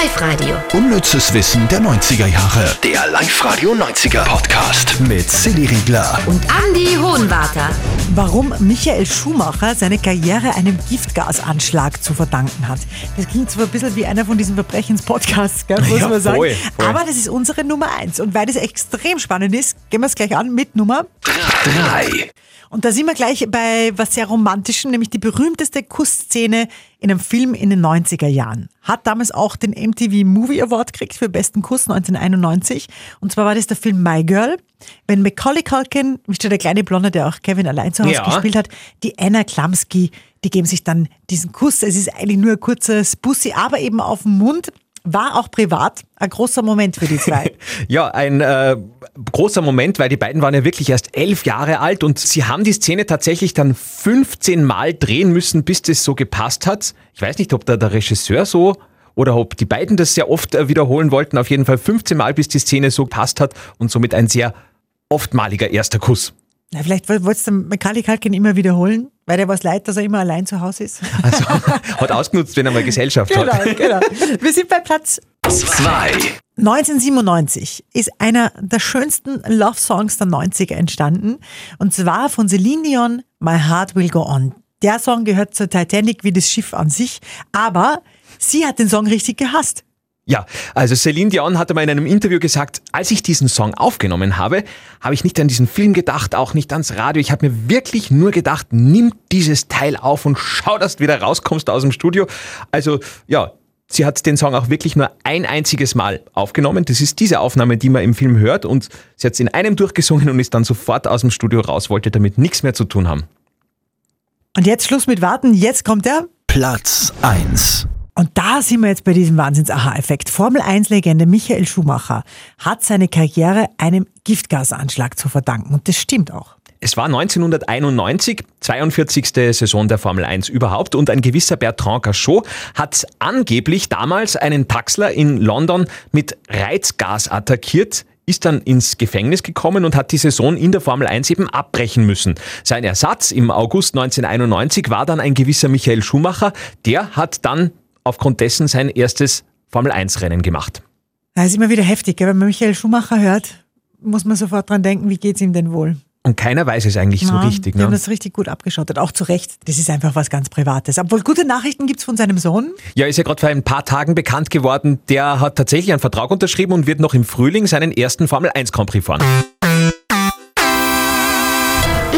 Live-Radio. Unnützes Wissen der 90er Jahre. Der Live-Radio 90er Podcast mit Silly Riegler. Und Andy Hohenwarter. Warum Michael Schumacher seine Karriere einem Giftgasanschlag zu verdanken hat. Das klingt zwar ein bisschen wie einer von diesen Verbrechenspodcasts, gell, muss Ja, man sagen. voll, voll. Aber das ist unsere Nummer eins. Und weil das extrem spannend ist, gehen wir es gleich an mit Nummer. 3. Und da sind wir gleich bei was sehr Romantischem, nämlich die berühmteste Kussszene in einem Film in den 90er Jahren. Hat damals auch den MTV Movie Award gekriegt für besten Kuss 1991. Und zwar war das der Film My Girl. Wenn Macaulay Culkin, wie steht der kleine Blonde, der auch Kevin allein zu Hause Ja. gespielt hat, die Anna Klamski, die geben sich dann diesen Kuss. Es ist eigentlich nur ein kurzes Bussi, aber eben auf dem Mund. War auch privat ein großer Moment für die zwei. Ja, ein äh, großer Moment, weil die beiden waren ja wirklich erst elf Jahre alt und sie haben die Szene tatsächlich dann 15 Mal drehen müssen, bis das so gepasst hat. Ich weiß nicht, ob da der Regisseur so oder ob die beiden das sehr oft äh, wiederholen wollten. Auf jeden Fall 15 Mal, bis die Szene so gepasst hat und somit ein sehr oftmaliger erster Kuss. Na, vielleicht woll- wolltest du Macaulay Culkin immer wiederholen, weil der was leid, dass er immer allein zu Hause ist. Also hat ausgenutzt, wenn er mal Gesellschaft Genau, hat. genau. Wir sind bei Platz 2. 1997 ist einer der schönsten Love Songs der 90er entstanden. Und zwar von Celine Dion, My Heart Will Go On. Der Song gehört zur Titanic wie das Schiff an sich. Aber sie hat den Song richtig gehasst. Ja, also Celine Dion hatte mal in einem Interview gesagt, als ich diesen Song aufgenommen habe, habe ich nicht an diesen Film gedacht, auch nicht ans Radio. Ich habe mir wirklich nur gedacht, nimm dieses Teil auf und schau, dass du wieder rauskommst aus dem Studio. Also ja, sie hat den Song auch wirklich nur ein einziges Mal aufgenommen. Das ist diese Aufnahme, die man im Film hört. Und sie hat es in einem durchgesungen und ist dann sofort aus dem Studio raus, wollte damit nichts mehr zu tun haben. Und jetzt Schluss mit Warten. Jetzt kommt er. Platz 1. Und da sind wir jetzt bei diesem Wahnsinns-Aha-Effekt. Formel-1-Legende Michael Schumacher hat seine Karriere einem Giftgasanschlag zu verdanken. Und das stimmt auch. Es war 1991, 42. Saison der Formel 1 überhaupt und ein gewisser Bertrand Cachot hat angeblich damals einen Taxler in London mit Reizgas attackiert, ist dann ins Gefängnis gekommen und hat die Saison in der Formel 1 eben abbrechen müssen. Sein Ersatz im August 1991 war dann ein gewisser Michael Schumacher, der hat dann aufgrund dessen sein erstes Formel 1 Rennen gemacht. Das ist immer wieder heftig, gell? wenn man Michael Schumacher hört, muss man sofort dran denken, wie geht's ihm denn wohl? Und keiner weiß es eigentlich so Ja, richtig. Die haben Ne? das richtig gut abgeschottet, auch zu Recht. Das ist einfach was ganz Privates. Obwohl gute Nachrichten gibt's von seinem Sohn. Ja, ist ja gerade vor ein paar Tagen bekannt geworden. Der hat tatsächlich einen Vertrag unterschrieben und wird noch im Frühling seinen ersten Formel 1 Grand Prix fahren.